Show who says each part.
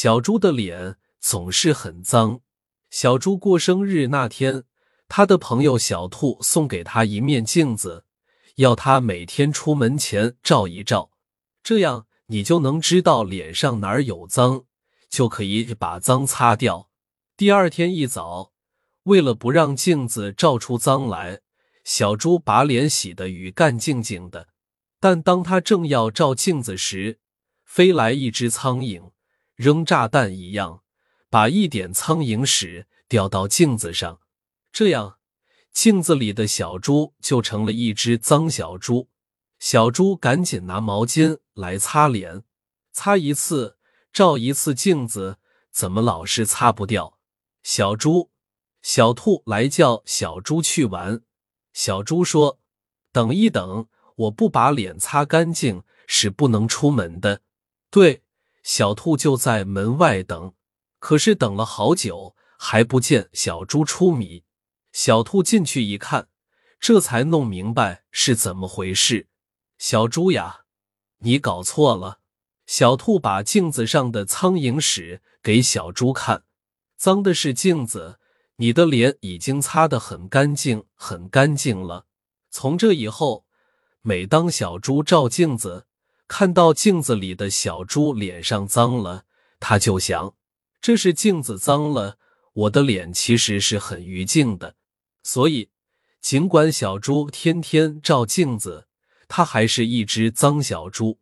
Speaker 1: 小猪的脸总是很脏。小猪过生日那天，他的朋友小兔送给他一面镜子，要他每天出门前照一照，这样你就能知道脸上哪儿有脏，就可以把脏擦掉。第二天一早，为了不让镜子照出脏来，小猪把脸洗得浴干净净的。但当他正要照镜子时，飞来一只苍蝇，扔炸弹一样，把一点苍蝇屎掉到镜子上。这样，镜子里的小猪就成了一只脏小猪。小猪赶紧拿毛巾来擦脸，擦一次照一次镜子，怎么老是擦不掉？小猪、小兔来叫小猪去玩。小猪说：“等一等。”我不把脸擦干净是不能出门的。对，小兔就在门外等，可是等了好久还不见小猪出米。小兔进去一看，这才弄明白是怎么回事。小猪呀，你搞错了。小兔把镜子上的苍蝇屎给小猪看，脏的是镜子，你的脸已经擦得很干净，很干净了。从这以后。每当小猪照镜子，看到镜子里的小猪脸上脏了，他就想：这是镜子脏了，我的脸其实是很干净的。所以，尽管小猪天天照镜子，它还是一只脏小猪。